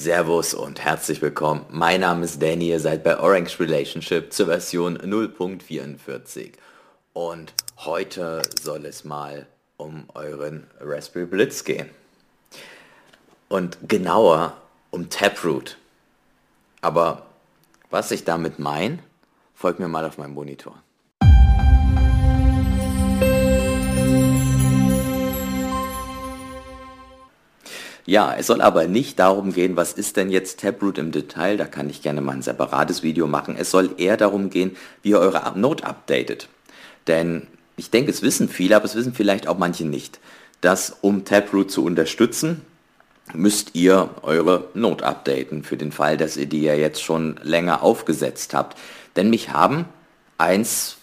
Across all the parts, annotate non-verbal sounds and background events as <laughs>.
Servus und herzlich willkommen. Mein Name ist Danny, ihr seid bei Orange Relationship zur Version 0.44. Und heute soll es mal um euren Raspberry Blitz gehen. Und genauer um Taproot. Aber was ich damit meine, folgt mir mal auf meinem Monitor. Ja, es soll aber nicht darum gehen, was ist denn jetzt Taproot im Detail, da kann ich gerne mal ein separates Video machen. Es soll eher darum gehen, wie ihr eure Node updatet. Denn ich denke, es wissen viele, aber es wissen vielleicht auch manche nicht, dass um Taproot zu unterstützen, müsst ihr eure Node updaten, für den Fall, dass ihr die ja jetzt schon länger aufgesetzt habt. Denn mich haben eins,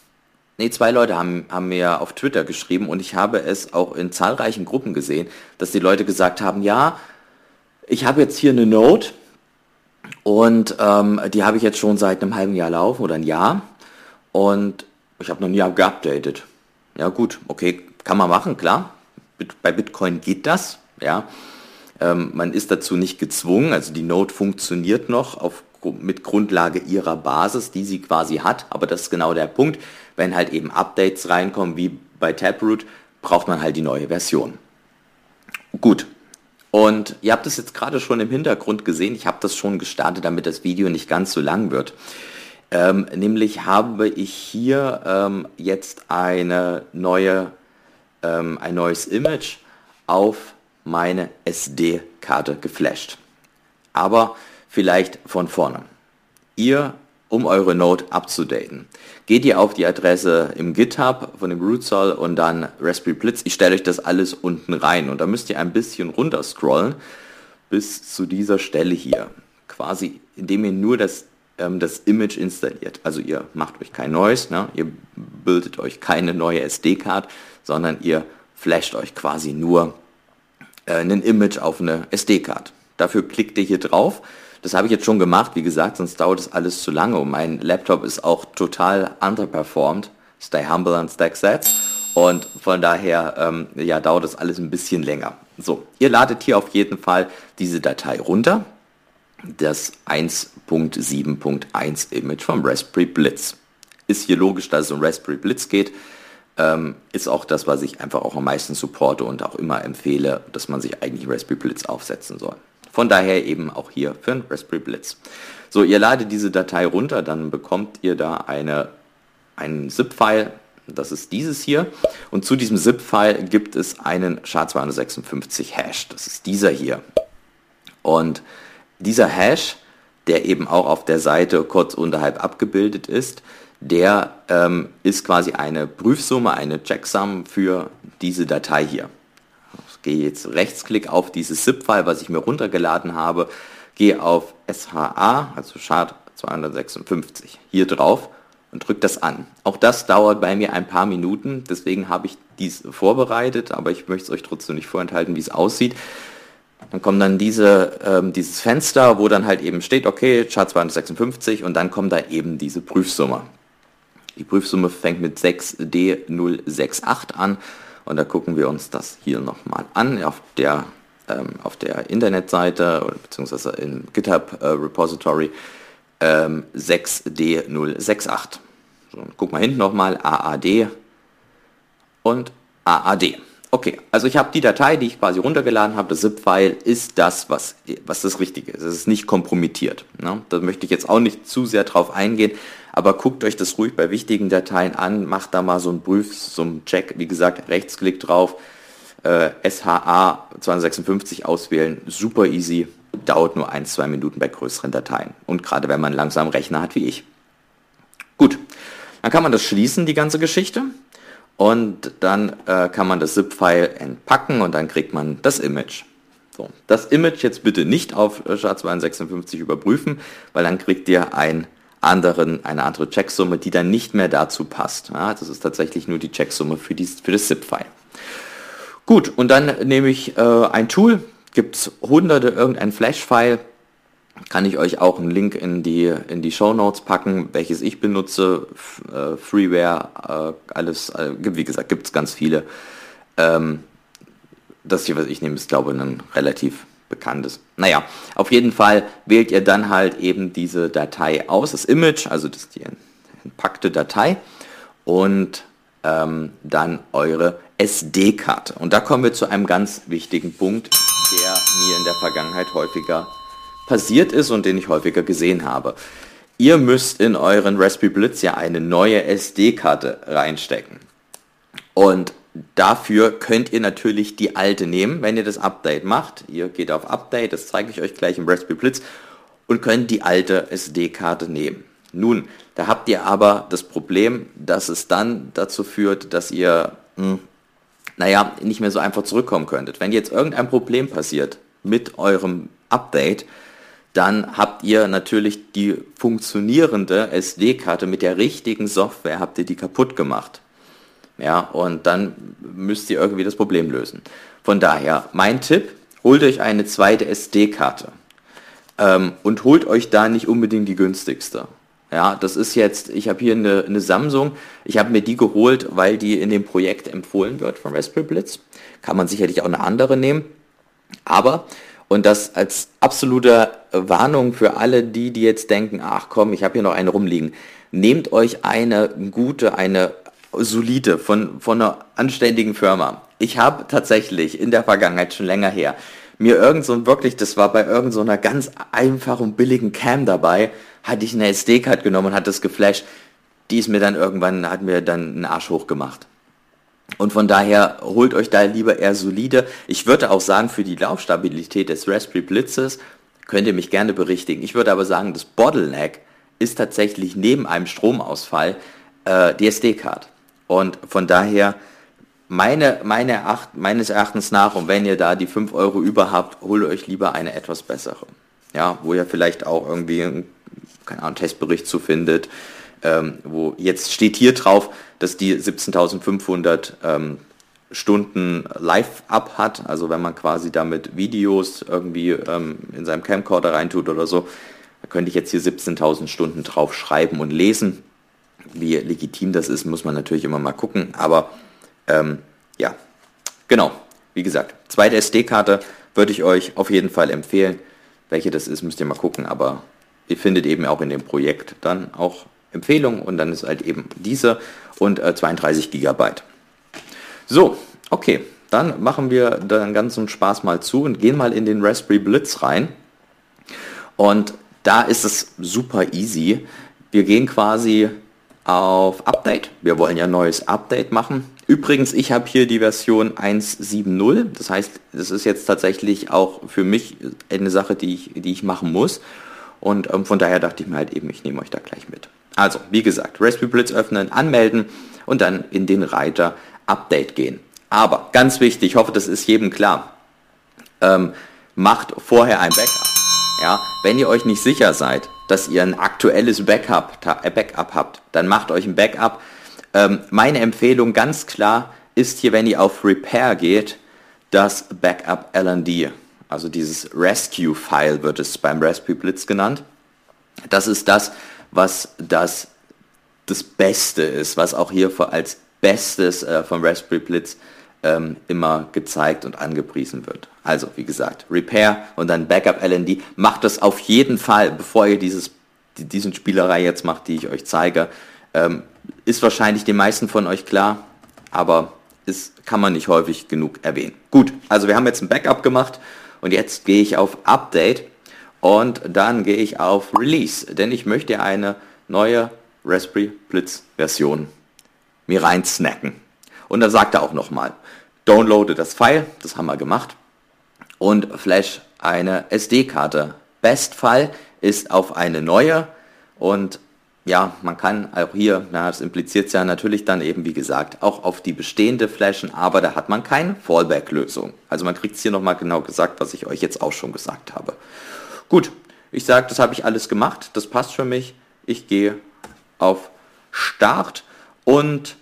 Nee, zwei Leute haben, haben mir auf Twitter geschrieben und ich habe es auch in zahlreichen Gruppen gesehen, dass die Leute gesagt haben, ja, ich habe jetzt hier eine Note und ähm, die habe ich jetzt schon seit einem halben Jahr laufen oder ein Jahr und ich habe noch nie geupdatet. Ja gut, okay, kann man machen, klar. Bei Bitcoin geht das, ja. Ähm, man ist dazu nicht gezwungen, also die Node funktioniert noch auf, mit Grundlage ihrer Basis, die sie quasi hat, aber das ist genau der Punkt wenn halt eben Updates reinkommen, wie bei Taproot, braucht man halt die neue Version. Gut. Und ihr habt es jetzt gerade schon im Hintergrund gesehen. Ich habe das schon gestartet, damit das Video nicht ganz so lang wird. Ähm, nämlich habe ich hier ähm, jetzt eine neue, ähm, ein neues Image auf meine SD-Karte geflasht. Aber vielleicht von vorne. Ihr um eure Node abzudaten. Geht ihr auf die Adresse im GitHub von dem Rootsoll und dann Raspberry Blitz. Ich stelle euch das alles unten rein und da müsst ihr ein bisschen runter scrollen bis zu dieser Stelle hier. Quasi, indem ihr nur das, ähm, das Image installiert. Also ihr macht euch kein neues, ne? ihr bildet euch keine neue SD-Card, sondern ihr flasht euch quasi nur äh, ein Image auf eine SD-Card. Dafür klickt ihr hier drauf das habe ich jetzt schon gemacht, wie gesagt, sonst dauert es alles zu lange und mein Laptop ist auch total underperformed. Stay humble and stack sets. Und von daher ähm, ja, dauert das alles ein bisschen länger. So, ihr ladet hier auf jeden Fall diese Datei runter. Das 1.7.1 Image vom Raspberry Blitz. Ist hier logisch, dass es um Raspberry Blitz geht. Ähm, ist auch das, was ich einfach auch am meisten supporte und auch immer empfehle, dass man sich eigentlich Raspberry Blitz aufsetzen soll. Von daher eben auch hier für ein Raspberry Blitz. So, ihr ladet diese Datei runter, dann bekommt ihr da eine, einen ZIP-File, das ist dieses hier. Und zu diesem ZIP-File gibt es einen SHA-256-Hash, das ist dieser hier. Und dieser Hash, der eben auch auf der Seite kurz unterhalb abgebildet ist, der ähm, ist quasi eine Prüfsumme, eine Checksum für diese Datei hier gehe jetzt Rechtsklick auf dieses ZIP-File, was ich mir runtergeladen habe, gehe auf SHA, also Chart 256, hier drauf und drücke das an. Auch das dauert bei mir ein paar Minuten, deswegen habe ich dies vorbereitet, aber ich möchte es euch trotzdem nicht vorenthalten, wie es aussieht. Dann kommt dann diese, ähm, dieses Fenster, wo dann halt eben steht, okay, Chart 256 und dann kommt da eben diese Prüfsumme. Die Prüfsumme fängt mit 6D068 an und da gucken wir uns das hier nochmal an auf der, ähm, auf der Internetseite beziehungsweise im GitHub äh, Repository ähm, 6D068. So, guck mal hinten nochmal AAD und AAD. Okay, also ich habe die Datei, die ich quasi runtergeladen habe, das ZIP-File, ist das, was, was das Richtige ist. Es ist nicht kompromittiert. Ne? Da möchte ich jetzt auch nicht zu sehr drauf eingehen, aber guckt euch das ruhig bei wichtigen Dateien an, macht da mal so einen Prüf, so einen Check, wie gesagt, Rechtsklick drauf, äh, SHA 256 auswählen, super easy, dauert nur ein, zwei Minuten bei größeren Dateien. Und gerade wenn man einen langsamen Rechner hat wie ich. Gut, dann kann man das schließen, die ganze Geschichte. Und dann äh, kann man das ZIP-File entpacken und dann kriegt man das Image. So, das Image jetzt bitte nicht auf SHA-256 überprüfen, weil dann kriegt ihr ein anderen, eine andere Checksumme, die dann nicht mehr dazu passt. Ja, das ist tatsächlich nur die Checksumme für, die, für das ZIP-File. Gut, und dann nehme ich äh, ein Tool, gibt es hunderte, irgendein Flash-File, kann ich euch auch einen Link in die, in die Show Notes packen, welches ich benutze, äh, Freeware, äh, alles, äh, wie gesagt, gibt es ganz viele. Ähm, das hier, was ich nehme, ist glaube ich ein relativ bekannt ist. Naja, auf jeden Fall wählt ihr dann halt eben diese Datei aus, das Image, also das die entpackte Datei und ähm, dann eure SD-Karte. Und da kommen wir zu einem ganz wichtigen Punkt, der mir in der Vergangenheit häufiger passiert ist und den ich häufiger gesehen habe. Ihr müsst in euren Raspberry Blitz ja eine neue SD-Karte reinstecken. Und dafür könnt ihr natürlich die alte nehmen, wenn ihr das Update macht. Ihr geht auf Update, das zeige ich euch gleich im Raspberry Blitz und könnt die alte SD-Karte nehmen. Nun, da habt ihr aber das Problem, dass es dann dazu führt, dass ihr, mh, hm, naja, nicht mehr so einfach zurückkommen könntet. Wenn jetzt irgendein Problem passiert mit eurem Update, dann habt ihr natürlich die funktionierende SD-Karte mit der richtigen Software, habt ihr die kaputt gemacht. Ja, und dann müsst ihr irgendwie das Problem lösen. Von daher, mein Tipp, holt euch eine zweite SD-Karte. Ähm, und holt euch da nicht unbedingt die günstigste. Ja, das ist jetzt, ich habe hier eine, eine Samsung, ich habe mir die geholt, weil die in dem Projekt empfohlen wird von Raspberry Blitz. Kann man sicherlich auch eine andere nehmen. Aber und das als absolute Warnung für alle die, die jetzt denken, ach komm, ich habe hier noch eine rumliegen. Nehmt euch eine gute, eine solide von, von einer anständigen Firma. Ich habe tatsächlich in der Vergangenheit schon länger her mir irgend so wirklich, das war bei irgend so einer ganz einfachen billigen Cam dabei, hatte ich eine SD-Card genommen und hat das geflasht. Die ist mir dann irgendwann, hat mir dann einen Arsch hochgemacht. Und von daher holt euch da lieber eher solide. Ich würde auch sagen, für die Laufstabilität des Raspberry Blitzes könnt ihr mich gerne berichtigen. Ich würde aber sagen, das Bottleneck ist tatsächlich neben einem Stromausfall äh, die SD-Card. Und von daher meine, meine Eracht, meines Erachtens nach, und wenn ihr da die 5 Euro über habt, holt euch lieber eine etwas bessere. Ja, wo ihr vielleicht auch irgendwie keine Ahnung, Testbericht zu findet, ähm, wo jetzt steht hier drauf, dass die 17.500 ähm, Stunden Live-Up hat, also wenn man quasi damit Videos irgendwie ähm, in seinem Camcorder reintut oder so, da könnte ich jetzt hier 17.000 Stunden drauf schreiben und lesen. Wie legitim das ist, muss man natürlich immer mal gucken, aber ähm, ja, genau, wie gesagt, zweite SD-Karte würde ich euch auf jeden Fall empfehlen. Welche das ist, müsst ihr mal gucken, aber ihr findet eben auch in dem Projekt dann auch Empfehlung und dann ist halt eben diese und äh, 32 Gigabyte. So, okay, dann machen wir den ganzen Spaß mal zu und gehen mal in den Raspberry Blitz rein. Und da ist es super easy. Wir gehen quasi auf Update. Wir wollen ja ein neues Update machen. Übrigens, ich habe hier die Version 1.7.0. Das heißt, das ist jetzt tatsächlich auch für mich eine Sache, die ich, die ich machen muss. Und ähm, von daher dachte ich mir halt eben, ich nehme euch da gleich mit. Also, wie gesagt, Raspberry Blitz öffnen, anmelden und dann in den Reiter Update gehen. Aber ganz wichtig, ich hoffe, das ist jedem klar, ähm, macht vorher ein Backup. Ja, wenn ihr euch nicht sicher seid, dass ihr ein aktuelles Backup, äh, Backup habt, dann macht euch ein Backup. Ähm, meine Empfehlung ganz klar ist hier, wenn ihr auf Repair geht, das Backup LND, also dieses Rescue-File wird es beim Raspberry Blitz genannt. Das ist das, was das, das Beste ist, was auch hier als Bestes äh, vom Raspberry Blitz ähm, immer gezeigt und angepriesen wird. Also, wie gesagt, Repair und dann Backup LND. Macht das auf jeden Fall, bevor ihr dieses, die, diesen Spielerei jetzt macht, die ich euch zeige. Ähm, ist wahrscheinlich den meisten von euch klar, aber ist, kann man nicht häufig genug erwähnen. Gut, also wir haben jetzt ein Backup gemacht und jetzt gehe ich auf Update und dann gehe ich auf Release, denn ich möchte eine neue Raspberry Blitz Version mir rein snacken. Und da sagt er auch nochmal, downloade das File, das haben wir gemacht, und flash eine SD-Karte. Bestfall ist auf eine neue und ja, man kann auch hier, na, das impliziert ja natürlich dann eben, wie gesagt, auch auf die bestehende flashen, aber da hat man keine Fallback-Lösung. Also man kriegt es hier nochmal genau gesagt, was ich euch jetzt auch schon gesagt habe. Gut, ich sage, das habe ich alles gemacht, das passt für mich. Ich gehe auf Start und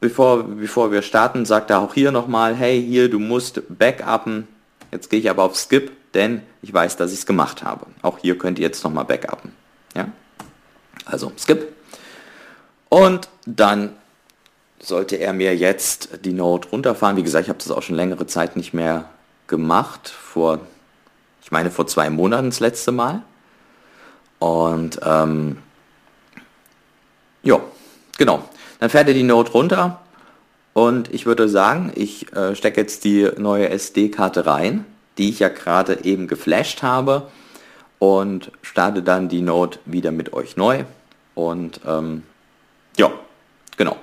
bevor, bevor wir starten, sagt er auch hier nochmal, hey, hier, du musst backuppen. Jetzt gehe ich aber auf Skip, denn ich weiß, dass ich es gemacht habe. Auch hier könnt ihr jetzt nochmal backuppen. Ja? Also Skip. Und dann sollte er mir jetzt die Note runterfahren. Wie gesagt, ich habe das auch schon längere Zeit nicht mehr gemacht. Vor Ich meine vor zwei Monaten das letzte Mal. Und ähm, ja, genau. Dann fährt ihr die Note runter und ich würde sagen, ich äh, stecke jetzt die neue SD-Karte rein, die ich ja gerade eben geflasht habe und starte dann die Note wieder mit euch neu. Und ähm, ja, genau.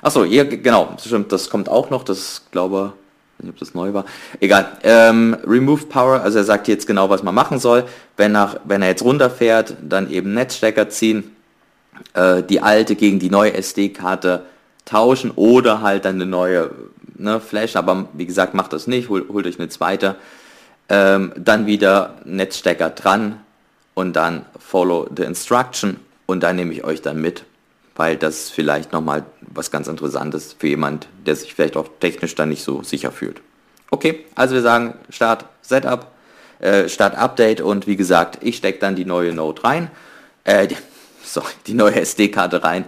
Achso, hier, genau, stimmt, das kommt auch noch, das glaube ich, ob das neu war. Egal. Ähm, Remove Power, also er sagt jetzt genau, was man machen soll. Wenn, nach, wenn er jetzt runterfährt, dann eben Netzstecker ziehen, äh, die alte gegen die neue SD-Karte tauschen oder halt dann eine neue ne, Flash, aber wie gesagt, macht das nicht, hol, holt euch eine zweite. Ähm, dann wieder Netzstecker dran und dann follow the instruction. Und dann nehme ich euch dann mit, weil das vielleicht nochmal was ganz Interessantes für jemand, der sich vielleicht auch technisch dann nicht so sicher fühlt. Okay, also wir sagen Start Setup, äh, Start Update. Und wie gesagt, ich stecke dann die neue Node rein, äh, sorry, die neue SD-Karte rein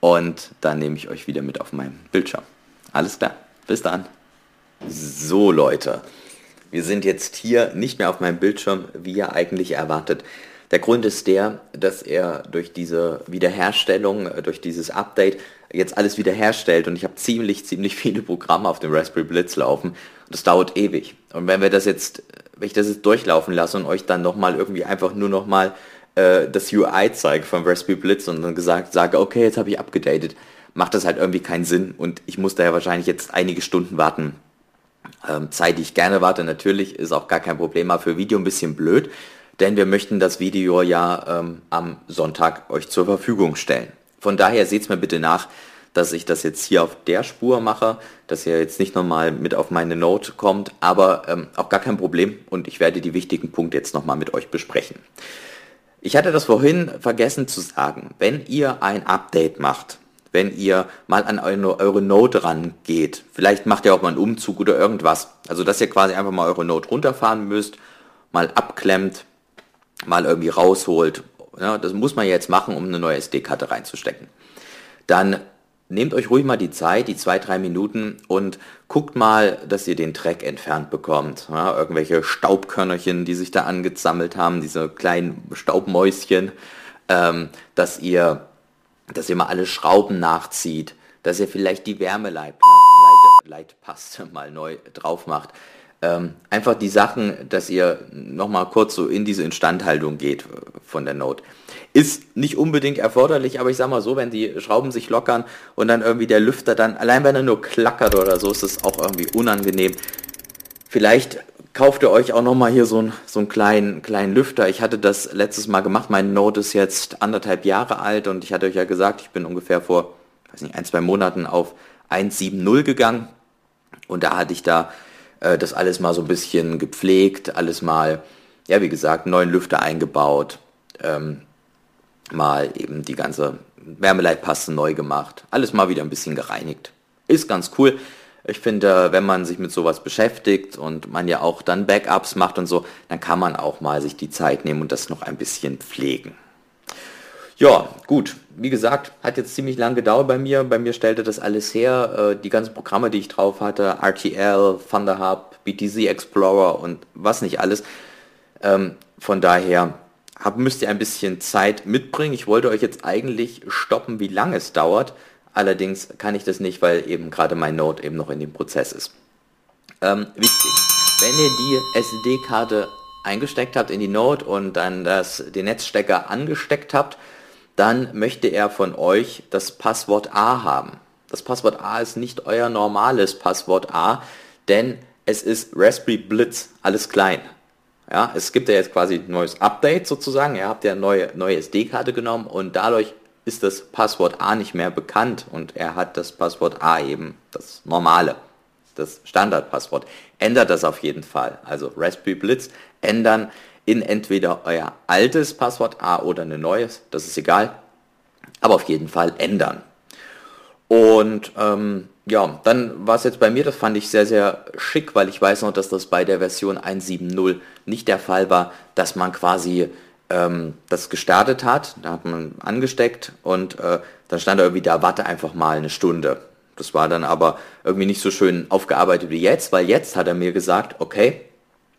und dann nehme ich euch wieder mit auf meinem Bildschirm. Alles klar, bis dann. So Leute, wir sind jetzt hier nicht mehr auf meinem Bildschirm, wie ihr eigentlich erwartet. Der Grund ist der, dass er durch diese Wiederherstellung, äh, durch dieses Update jetzt alles wiederherstellt und ich habe ziemlich, ziemlich viele Programme auf dem Raspberry Blitz laufen und das dauert ewig. Und wenn wir das jetzt, wenn ich das jetzt durchlaufen lasse und euch dann nochmal irgendwie einfach nur nochmal äh, das UI zeige vom Raspberry Blitz und dann gesagt sage, okay, jetzt habe ich abgedatet, macht das halt irgendwie keinen Sinn und ich muss daher wahrscheinlich jetzt einige Stunden warten. Ähm, Zeit, die ich gerne warte, natürlich, ist auch gar kein Problem, aber für Video ein bisschen blöd, denn wir möchten das Video ja ähm, am Sonntag euch zur Verfügung stellen. Von daher seht es mir bitte nach, dass ich das jetzt hier auf der Spur mache, dass ihr jetzt nicht nochmal mit auf meine Note kommt, aber ähm, auch gar kein Problem und ich werde die wichtigen Punkte jetzt nochmal mit euch besprechen. Ich hatte das vorhin vergessen zu sagen. Wenn ihr ein Update macht, wenn ihr mal an eure, Node rangeht, vielleicht macht ihr auch mal einen Umzug oder irgendwas, also dass ihr quasi einfach mal eure Node runterfahren müsst, mal abklemmt, mal irgendwie rausholt. Ja, das muss man jetzt machen, um eine neue SD-Karte reinzustecken. Dann nehmt euch ruhig mal die Zeit, die zwei, drei Minuten und guckt mal, dass ihr den Dreck entfernt bekommt. Ja, irgendwelche Staubkörnerchen, die sich da angesammelt haben, diese kleinen Staubmäuschen, ähm, dass ihr, dass ihr mal alle Schrauben nachzieht, dass ihr vielleicht die Wärmeleitpaste <laughs> mal neu drauf macht. Ähm, einfach die Sachen, dass ihr nochmal kurz so in diese Instandhaltung geht von der Note. Ist nicht unbedingt erforderlich, aber ich sag mal so, wenn die Schrauben sich lockern und dann irgendwie der Lüfter dann, allein wenn er nur klackert oder so, ist es auch irgendwie unangenehm. Vielleicht kauft ihr euch auch nochmal hier so, ein, so einen kleinen, kleinen Lüfter. Ich hatte das letztes Mal gemacht. Mein Note ist jetzt anderthalb Jahre alt und ich hatte euch ja gesagt, ich bin ungefähr vor, weiß nicht, ein, zwei Monaten auf 1.7.0 gegangen. Und da hatte ich da äh, das alles mal so ein bisschen gepflegt, alles mal, ja, wie gesagt, neuen Lüfter eingebaut, ähm, mal eben die ganze Wärmeleitpaste neu gemacht, alles mal wieder ein bisschen gereinigt. Ist ganz cool. Ich finde, wenn man sich mit sowas beschäftigt und man ja auch dann Backups macht und so, dann kann man auch mal sich die Zeit nehmen und das noch ein bisschen pflegen. Ja, gut. Wie gesagt, hat jetzt ziemlich lang gedauert bei mir. Bei mir stellte das alles her. Äh, die ganzen Programme, die ich drauf hatte, RTL, Thunderhub, BTC Explorer und was nicht alles. Ähm, von daher hab, müsst ihr ein bisschen Zeit mitbringen. Ich wollte euch jetzt eigentlich stoppen, wie lange es dauert. Allerdings kann ich das nicht, weil eben gerade mein Node eben noch in dem Prozess ist. Ähm, wichtig, wenn ihr die SD-Karte eingesteckt habt in die Node und dann das, den Netzstecker angesteckt habt, dann möchte er von euch das Passwort A haben. Das Passwort A ist nicht euer normales Passwort A, denn es ist Raspberry Blitz, alles klein. Ja, es gibt ja jetzt quasi ein neues Update sozusagen. Ihr habt ja eine neue, neue SD-Karte genommen und dadurch ist das Passwort A nicht mehr bekannt und er hat das Passwort A eben, das normale, das Standardpasswort. Ändert das auf jeden Fall. Also Raspberry Blitz ändern in entweder euer altes Passwort A oder ein neues, das ist egal. Aber auf jeden Fall ändern. Und ähm, ja, dann war es jetzt bei mir, das fand ich sehr, sehr schick, weil ich weiß noch, dass das bei der Version 1.7.0 nicht der Fall war, dass man quasi ähm, das gestartet hat, da hat man angesteckt und äh, dann stand irgendwie da, warte einfach mal eine Stunde. Das war dann aber irgendwie nicht so schön aufgearbeitet wie jetzt, weil jetzt hat er mir gesagt, okay,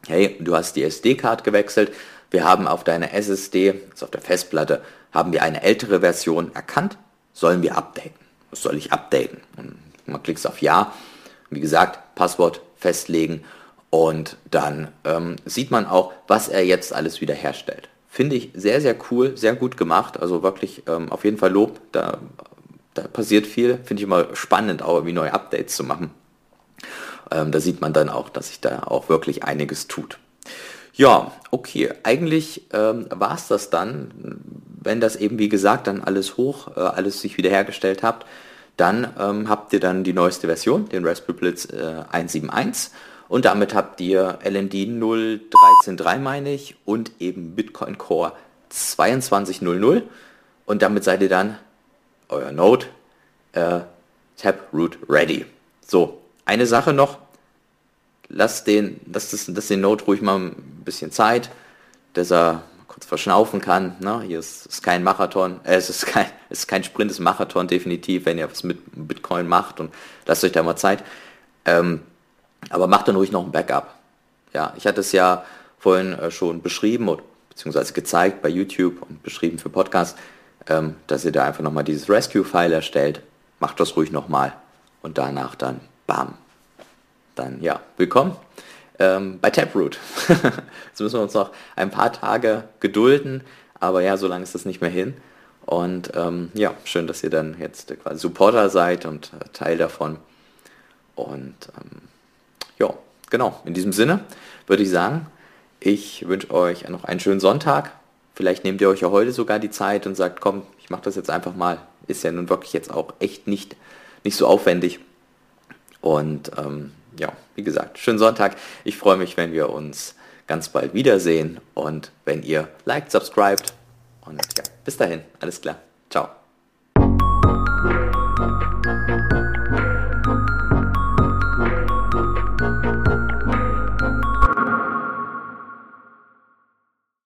hey, du hast die SD-Card gewechselt, wir haben auf deiner SSD, also auf der Festplatte, haben wir eine ältere Version erkannt, sollen wir updaten? Was soll ich updaten? Und man klickt auf Ja, wie gesagt, Passwort festlegen und dann ähm, sieht man auch, was er jetzt alles wiederherstellt. Finde ich sehr, sehr cool, sehr gut gemacht, also wirklich ähm, auf jeden Fall Lob, da, da passiert viel, finde ich immer spannend, auch irgendwie neue Updates zu machen. Ähm, da sieht man dann auch, dass sich da auch wirklich einiges tut. Ja, okay, eigentlich ähm, war es das dann. Wenn das eben, wie gesagt, dann alles hoch, äh, alles sich wiederhergestellt habt, dann ähm, habt ihr dann die neueste Version, den Raspberry Blitz äh, 171 und damit habt ihr LND 0133 meine ich und eben Bitcoin Core 2200 und damit seid ihr dann euer Node äh, Taproot ready. So, eine Sache noch, lasst den, lasst, das, lasst den Node ruhig mal ein bisschen Zeit, dass er kurz verschnaufen kann. Ne? Hier ist, ist kein Marathon, äh, es ist kein, ist kein Sprint, es ist Marathon definitiv, wenn ihr was mit Bitcoin macht und lasst euch da mal Zeit. Ähm, aber macht dann ruhig noch ein Backup. Ja, ich hatte es ja vorhin äh, schon beschrieben und beziehungsweise gezeigt bei YouTube und beschrieben für Podcast, ähm, dass ihr da einfach nochmal dieses Rescue-File erstellt. Macht das ruhig nochmal und danach dann bam, dann ja, willkommen ähm, bei Taproot. <laughs> Jetzt müssen wir uns noch ein paar Tage gedulden, aber ja, so lange ist das nicht mehr hin. Und ähm, ja, schön, dass ihr dann jetzt quasi Supporter seid und äh, Teil davon. Und ähm, ja, genau, in diesem Sinne würde ich sagen, ich wünsche euch noch einen schönen Sonntag. Vielleicht nehmt ihr euch ja heute sogar die Zeit und sagt, komm, ich mache das jetzt einfach mal. Ist ja nun wirklich jetzt auch echt nicht, nicht so aufwendig. Und ähm, ja, wie gesagt, schönen Sonntag. Ich freue mich, wenn wir uns ganz bald wiedersehen und wenn ihr liked, subscribed und ja, bis dahin, alles klar. Ciao.